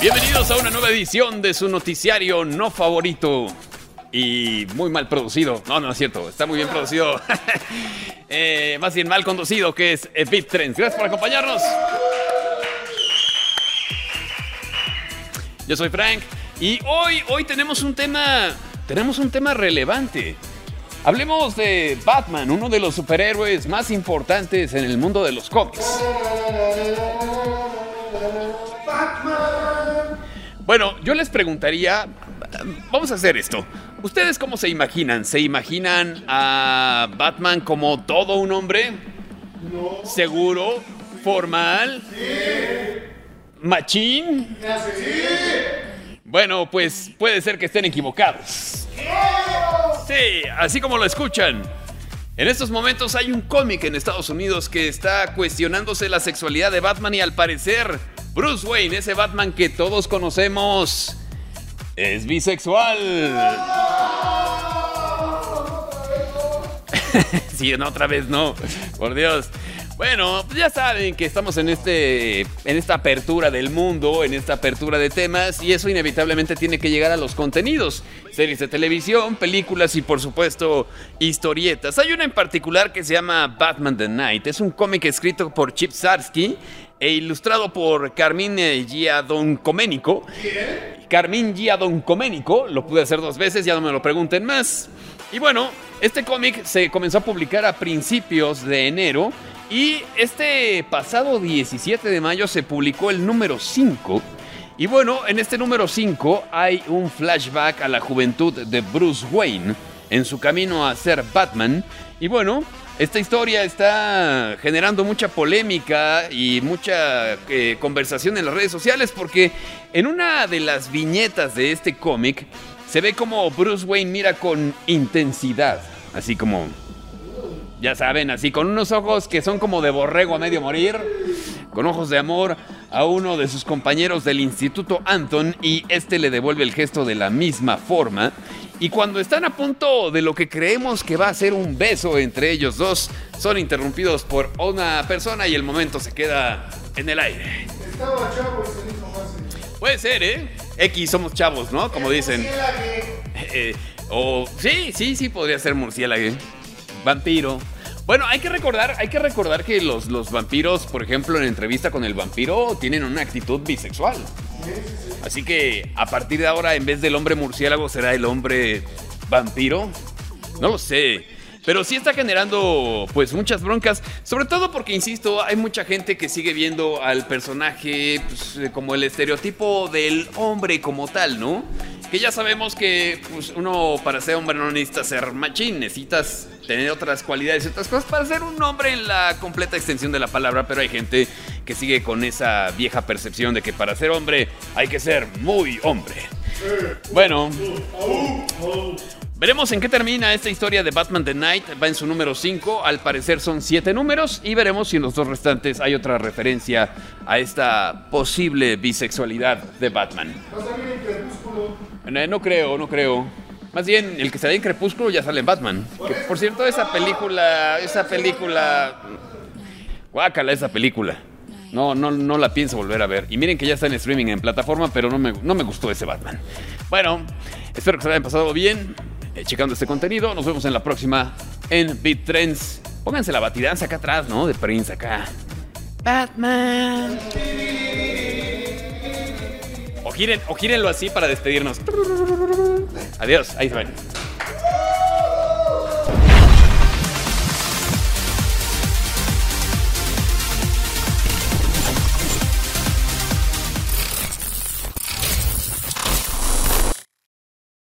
Bienvenidos a una nueva edición de su noticiario no favorito y muy mal producido. No, no es cierto, está muy bien producido. Eh, más bien mal conducido, que es Beat Trends. Gracias por acompañarnos. Yo soy Frank y hoy, hoy tenemos un tema, tenemos un tema relevante. Hablemos de Batman, uno de los superhéroes más importantes en el mundo de los cómics. Bueno, yo les preguntaría, vamos a hacer esto. ¿Ustedes cómo se imaginan? ¿Se imaginan a Batman como todo un hombre? ¿Seguro? ¿Formal? ¿Machín? Bueno, pues puede ser que estén equivocados. Sí, así como lo escuchan. En estos momentos hay un cómic en Estados Unidos que está cuestionándose la sexualidad de Batman y al parecer Bruce Wayne, ese Batman que todos conocemos, es bisexual. sí, no, otra vez no. Por Dios. Bueno, pues ya saben que estamos en este en esta apertura del mundo, en esta apertura de temas y eso inevitablemente tiene que llegar a los contenidos, series de televisión, películas y por supuesto historietas. Hay una en particular que se llama Batman the Night. Es un cómic escrito por Chip Sarsky e ilustrado por Carmín Giadoncoménico. Carmín Giadoncoménico, lo pude hacer dos veces, ya no me lo pregunten más. Y bueno, este cómic se comenzó a publicar a principios de enero y este pasado 17 de mayo se publicó el número 5. Y bueno, en este número 5 hay un flashback a la juventud de Bruce Wayne en su camino a ser Batman. Y bueno, esta historia está generando mucha polémica y mucha eh, conversación en las redes sociales porque en una de las viñetas de este cómic se ve como Bruce Wayne mira con intensidad, así como ya saben, así con unos ojos que son como de borrego a medio morir, con ojos de amor a uno de sus compañeros del Instituto Anton y este le devuelve el gesto de la misma forma. Y cuando están a punto de lo que creemos que va a ser un beso entre ellos dos, son interrumpidos por una persona y el momento se queda en el aire. Estaba chavo y se dijo fácil. Puede ser, ¿eh? X somos chavos, ¿no? Como dicen. Eh, o sí, sí, sí podría ser murciélago. Vampiro. Bueno, hay que recordar, hay que recordar que los, los vampiros, por ejemplo, en entrevista con el vampiro, tienen una actitud bisexual. Así que a partir de ahora, en vez del hombre murciélago, será el hombre vampiro. No lo sé. Pero sí está generando pues muchas broncas, sobre todo porque, insisto, hay mucha gente que sigue viendo al personaje pues, como el estereotipo del hombre como tal, ¿no? Que ya sabemos que pues, uno para ser hombre no necesita ser machín, necesitas tener otras cualidades y otras cosas para ser un hombre en la completa extensión de la palabra, pero hay gente que sigue con esa vieja percepción de que para ser hombre hay que ser muy hombre. Bueno, Veremos en qué termina esta historia de Batman The Night. Va en su número 5. Al parecer son 7 números. Y veremos si en los dos restantes hay otra referencia a esta posible bisexualidad de Batman. Eh, no, creo, no creo. Más bien, el que sale en Crepúsculo ya sale en Batman. por cierto, esa película. Esa película. Guácala esa película. No, no, no la pienso volver a ver. Y miren que ya está en streaming en plataforma, pero no me, no me gustó ese Batman. Bueno, espero que se hayan pasado bien. Eh, checando este contenido. Nos vemos en la próxima en Beat Trends. Pónganse la batidanza acá atrás, ¿no? De Prince acá. Batman. O, gírenlo así para despedirnos. Adiós, ahí se ven.